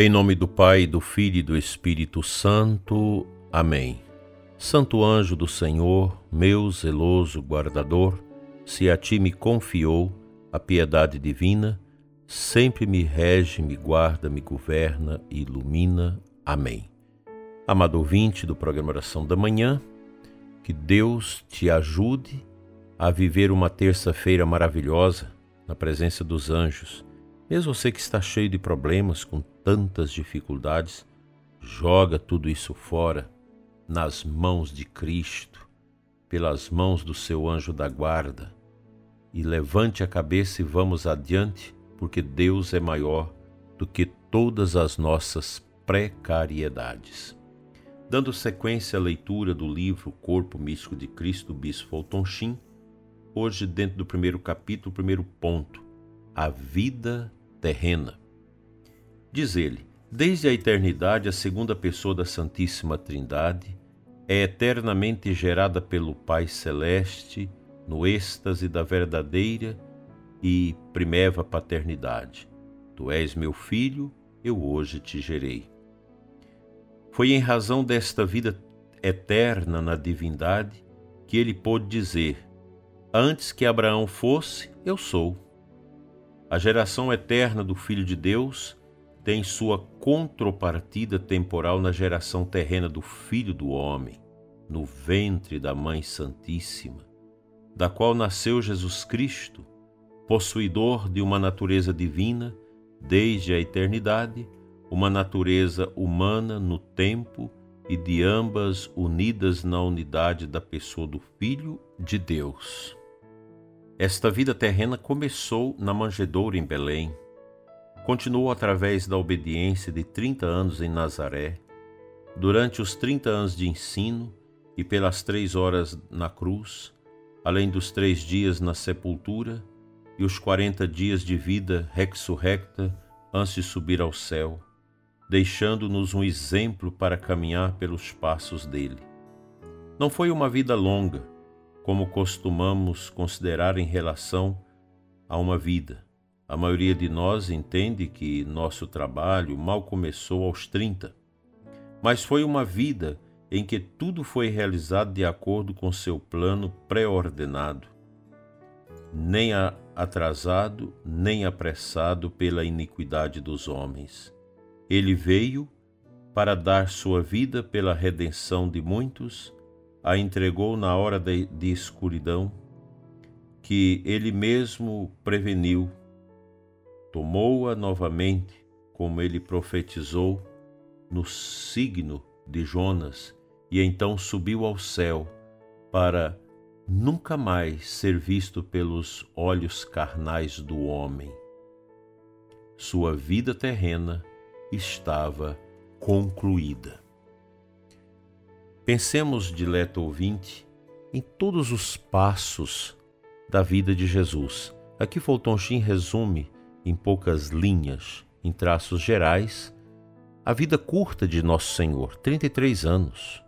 Em nome do Pai, do Filho e do Espírito Santo. Amém. Santo anjo do Senhor, meu zeloso guardador, se a ti me confiou a piedade divina, sempre me rege, me guarda, me governa e ilumina. Amém. Amado ouvinte do programa Oração da Manhã, que Deus te ajude a viver uma terça-feira maravilhosa na presença dos anjos. Mesmo você que está cheio de problemas, com tantas dificuldades, joga tudo isso fora nas mãos de Cristo, pelas mãos do seu anjo da guarda, e levante a cabeça e vamos adiante, porque Deus é maior do que todas as nossas precariedades. Dando sequência à leitura do livro Corpo Místico de Cristo, Bispo Fulton Sheen, hoje dentro do primeiro capítulo, primeiro ponto, a vida terrena. Diz ele: Desde a eternidade, a segunda pessoa da Santíssima Trindade é eternamente gerada pelo Pai Celeste no êxtase da verdadeira e primeva paternidade. Tu és meu filho, eu hoje te gerei. Foi em razão desta vida eterna na divindade que ele pôde dizer: Antes que Abraão fosse, eu sou. A geração eterna do Filho de Deus tem sua contrapartida temporal na geração terrena do Filho do Homem, no ventre da Mãe Santíssima, da qual nasceu Jesus Cristo, possuidor de uma natureza divina desde a eternidade uma natureza humana no tempo e de ambas unidas na unidade da pessoa do Filho de Deus. Esta vida terrena começou na manjedoura em Belém, continuou através da obediência de 30 anos em Nazaré, durante os 30 anos de ensino e pelas três horas na cruz, além dos três dias na sepultura e os 40 dias de vida ressurrecta antes de subir ao céu deixando-nos um exemplo para caminhar pelos passos dele. Não foi uma vida longa, como costumamos considerar em relação a uma vida. A maioria de nós entende que nosso trabalho mal começou aos 30, mas foi uma vida em que tudo foi realizado de acordo com seu plano pré-ordenado, nem atrasado, nem apressado pela iniquidade dos homens. Ele veio para dar sua vida pela redenção de muitos, a entregou na hora de, de escuridão, que ele mesmo preveniu, tomou-a novamente, como ele profetizou no signo de Jonas, e então subiu ao céu para nunca mais ser visto pelos olhos carnais do homem. Sua vida terrena estava concluída. Pensemos, dileto ouvinte, em todos os passos da vida de Jesus. Aqui Fulton resume em poucas linhas, em traços gerais, a vida curta de Nosso Senhor, 33 anos.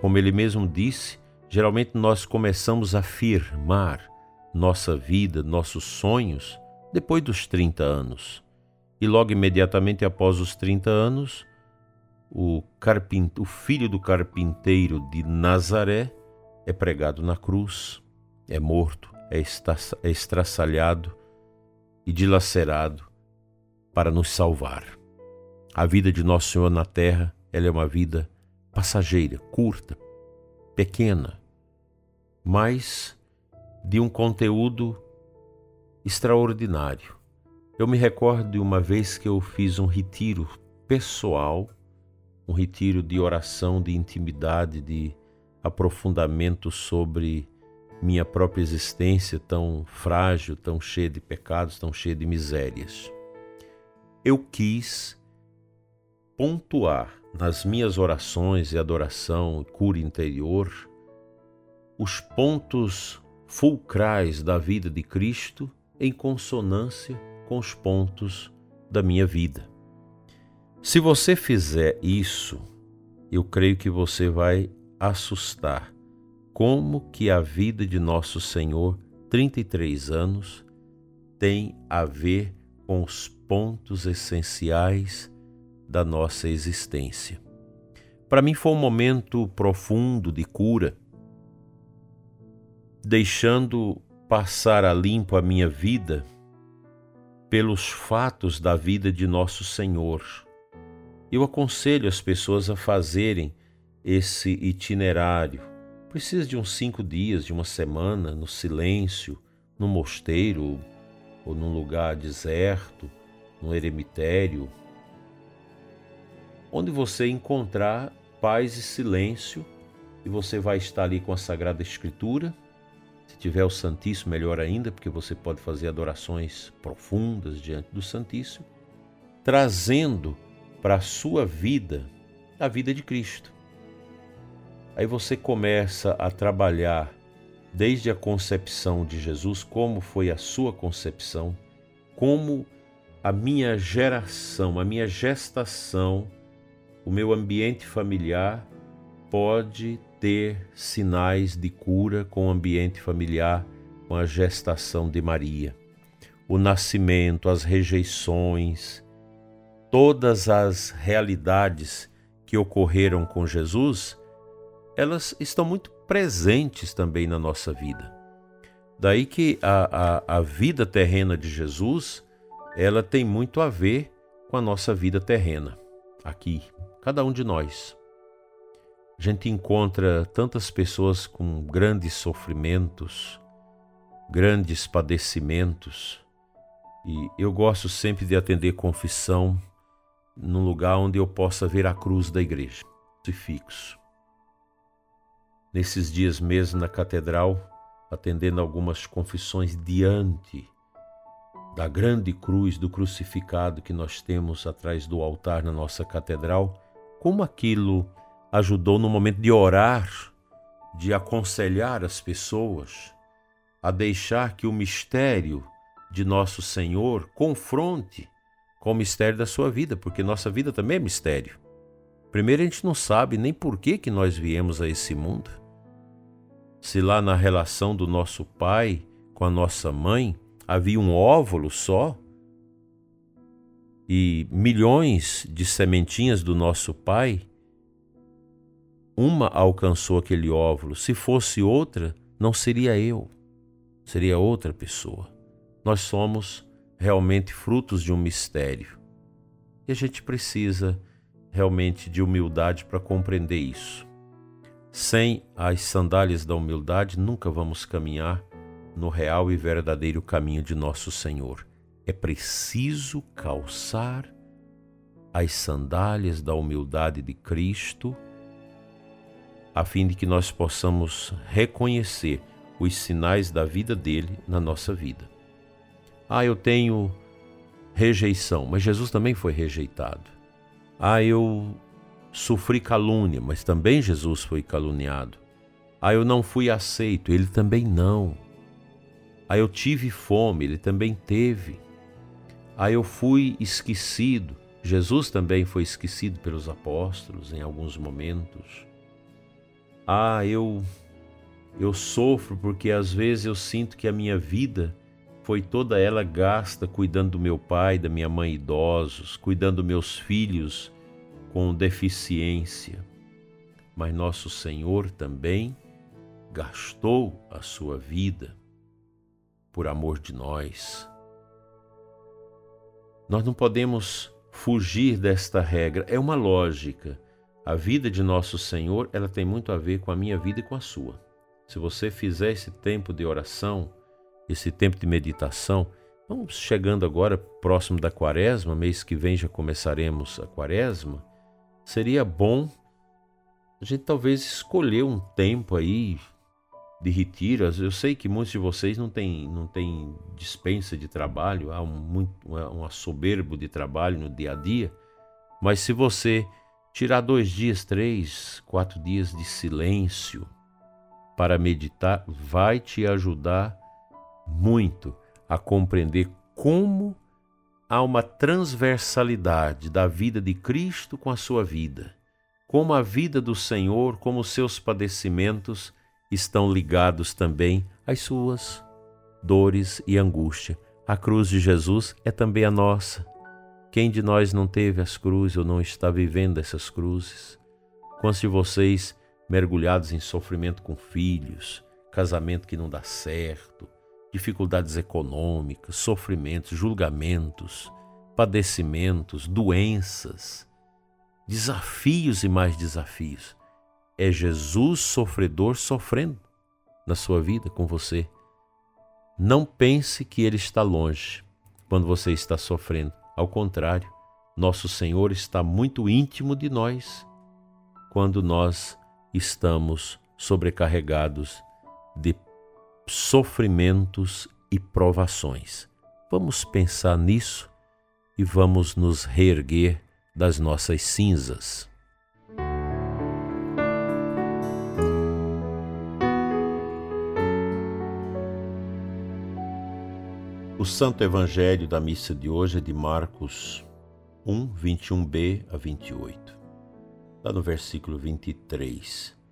Como ele mesmo disse, geralmente nós começamos a firmar nossa vida, nossos sonhos, depois dos 30 anos e logo imediatamente após os 30 anos, o, o filho do carpinteiro de Nazaré é pregado na cruz, é morto, é, é estraçalhado e dilacerado para nos salvar. A vida de Nosso Senhor na terra, ela é uma vida passageira, curta, pequena, mas de um conteúdo extraordinário. Eu me recordo de uma vez que eu fiz um retiro pessoal, um retiro de oração, de intimidade, de aprofundamento sobre minha própria existência tão frágil, tão cheia de pecados, tão cheia de misérias. Eu quis pontuar nas minhas orações e adoração e cura interior os pontos fulcrais da vida de Cristo em consonância com os pontos da minha vida. Se você fizer isso, eu creio que você vai assustar como que a vida de nosso Senhor, 33 anos, tem a ver com os pontos essenciais da nossa existência. Para mim foi um momento profundo de cura, deixando passar a limpo a minha vida pelos fatos da vida de nosso Senhor. Eu aconselho as pessoas a fazerem esse itinerário. Precisa de uns cinco dias, de uma semana, no silêncio, no mosteiro ou num lugar deserto, num eremitério, onde você encontrar paz e silêncio e você vai estar ali com a Sagrada Escritura se tiver o Santíssimo, melhor ainda, porque você pode fazer adorações profundas diante do Santíssimo, trazendo para a sua vida a vida de Cristo. Aí você começa a trabalhar desde a concepção de Jesus, como foi a sua concepção, como a minha geração, a minha gestação, o meu ambiente familiar pode ter sinais de cura com o ambiente familiar, com a gestação de Maria. O nascimento, as rejeições, todas as realidades que ocorreram com Jesus, elas estão muito presentes também na nossa vida. Daí que a, a, a vida terrena de Jesus, ela tem muito a ver com a nossa vida terrena, aqui, cada um de nós. A gente encontra tantas pessoas com grandes sofrimentos, grandes padecimentos, e eu gosto sempre de atender confissão num lugar onde eu possa ver a cruz da igreja, crucifixo. Nesses dias mesmo na catedral, atendendo algumas confissões diante da grande cruz do crucificado que nós temos atrás do altar na nossa catedral, como aquilo ajudou no momento de orar, de aconselhar as pessoas a deixar que o mistério de nosso Senhor confronte com o mistério da sua vida, porque nossa vida também é mistério. Primeiro, a gente não sabe nem por que, que nós viemos a esse mundo. Se lá na relação do nosso pai com a nossa mãe havia um óvulo só, e milhões de sementinhas do nosso pai uma alcançou aquele óvulo. Se fosse outra, não seria eu, seria outra pessoa. Nós somos realmente frutos de um mistério. E a gente precisa realmente de humildade para compreender isso. Sem as sandálias da humildade, nunca vamos caminhar no real e verdadeiro caminho de nosso Senhor. É preciso calçar as sandálias da humildade de Cristo a fim de que nós possamos reconhecer os sinais da vida dele na nossa vida. Ah, eu tenho rejeição, mas Jesus também foi rejeitado. Ah, eu sofri calúnia, mas também Jesus foi caluniado. Ah, eu não fui aceito, ele também não. Ah, eu tive fome, ele também teve. Ah, eu fui esquecido. Jesus também foi esquecido pelos apóstolos em alguns momentos. Ah, eu eu sofro porque às vezes eu sinto que a minha vida foi toda ela gasta cuidando do meu pai, da minha mãe idosos, cuidando dos meus filhos com deficiência. Mas nosso Senhor também gastou a sua vida por amor de nós. Nós não podemos fugir desta regra, é uma lógica. A vida de nosso Senhor, ela tem muito a ver com a minha vida e com a sua. Se você fizer esse tempo de oração, esse tempo de meditação, vamos chegando agora próximo da quaresma, mês que vem já começaremos a quaresma, seria bom a gente talvez escolher um tempo aí de retiro. Eu sei que muitos de vocês não têm não tem dispensa de trabalho, há um, muito, um soberbo de trabalho no dia a dia, mas se você tirar dois dias, três, quatro dias de silêncio para meditar vai te ajudar muito a compreender como há uma transversalidade da vida de Cristo com a sua vida, como a vida do Senhor, como os seus padecimentos estão ligados também às suas dores e angústia. A cruz de Jesus é também a nossa Quem de nós não teve as cruzes ou não está vivendo essas cruzes? Quantos de vocês mergulhados em sofrimento com filhos, casamento que não dá certo, dificuldades econômicas, sofrimentos, julgamentos, padecimentos, doenças, desafios e mais desafios. É Jesus sofredor sofrendo na sua vida com você. Não pense que ele está longe quando você está sofrendo. Ao contrário, nosso Senhor está muito íntimo de nós quando nós estamos sobrecarregados de sofrimentos e provações. Vamos pensar nisso e vamos nos reerguer das nossas cinzas. O Santo Evangelho da missa de hoje é de Marcos 1, 21b a 28. Está no versículo 23.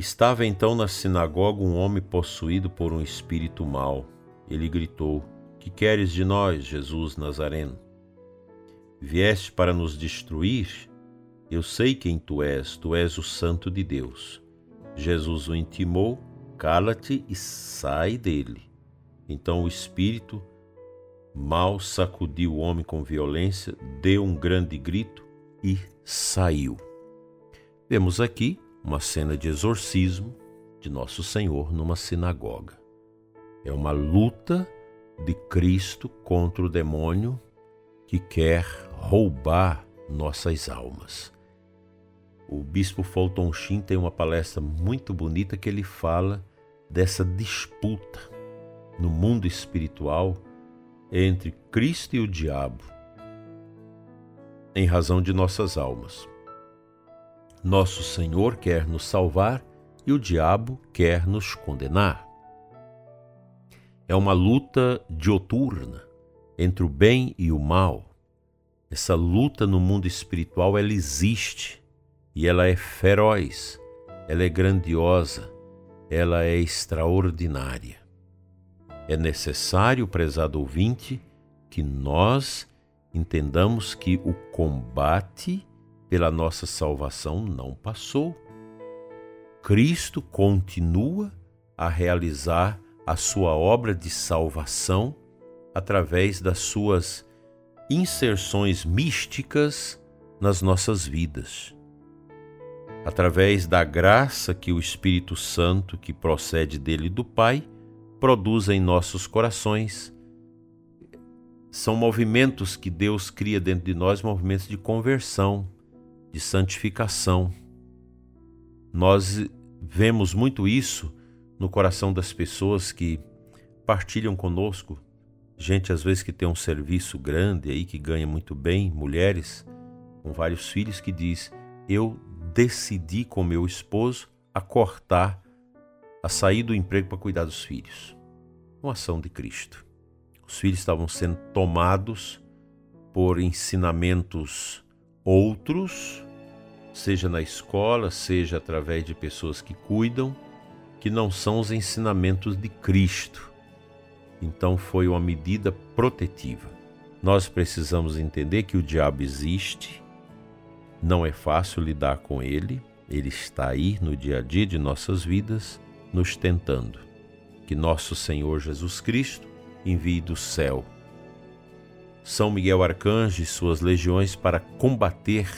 Estava então na sinagoga um homem possuído por um espírito mau. Ele gritou: Que queres de nós, Jesus Nazareno? Vieste para nos destruir? Eu sei quem tu és, tu és o Santo de Deus. Jesus o intimou: Cala-te e sai dele. Então o espírito mal sacudiu o homem com violência, deu um grande grito e saiu. Vemos aqui uma cena de exorcismo de Nosso Senhor numa sinagoga. É uma luta de Cristo contra o demônio que quer roubar nossas almas. O bispo Fulton Sheen tem uma palestra muito bonita que ele fala dessa disputa no mundo espiritual entre Cristo e o diabo em razão de nossas almas. Nosso Senhor quer nos salvar e o diabo quer nos condenar. É uma luta dioturna entre o bem e o mal. Essa luta no mundo espiritual ela existe e ela é feroz, ela é grandiosa, ela é extraordinária. É necessário, prezado ouvinte, que nós entendamos que o combate pela nossa salvação não passou. Cristo continua a realizar a sua obra de salvação através das suas inserções místicas nas nossas vidas. Através da graça que o Espírito Santo, que procede dele do Pai, produz em nossos corações. São movimentos que Deus cria dentro de nós, movimentos de conversão, de santificação. Nós vemos muito isso no coração das pessoas que partilham conosco, gente às vezes que tem um serviço grande aí, que ganha muito bem, mulheres com vários filhos que diz: "Eu decidi com meu esposo a cortar a sair do emprego para cuidar dos filhos". Uma ação de Cristo. Os filhos estavam sendo tomados por ensinamentos outros, seja na escola, seja através de pessoas que cuidam, que não são os ensinamentos de Cristo. Então foi uma medida protetiva. Nós precisamos entender que o diabo existe, não é fácil lidar com ele, ele está aí no dia a dia de nossas vidas, nos tentando. Que nosso Senhor Jesus Cristo envie do céu são Miguel Arcanjo e suas legiões para combater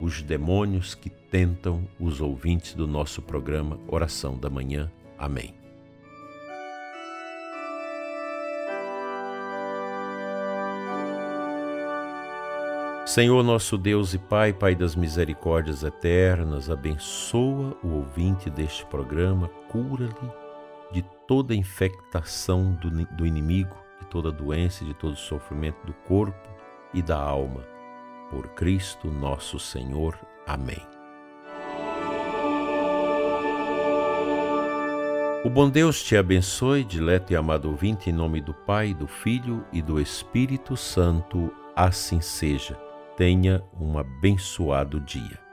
os demônios que tentam os ouvintes do nosso programa Oração da Manhã. Amém. Senhor nosso Deus e Pai, Pai das misericórdias eternas, abençoa o ouvinte deste programa, cura-lhe de toda infectação do, do inimigo de toda doença e de todo sofrimento do corpo e da alma. Por Cristo nosso Senhor. Amém. O bom Deus te abençoe, dileto e amado ouvinte, em nome do Pai, do Filho e do Espírito Santo. Assim seja. Tenha um abençoado dia.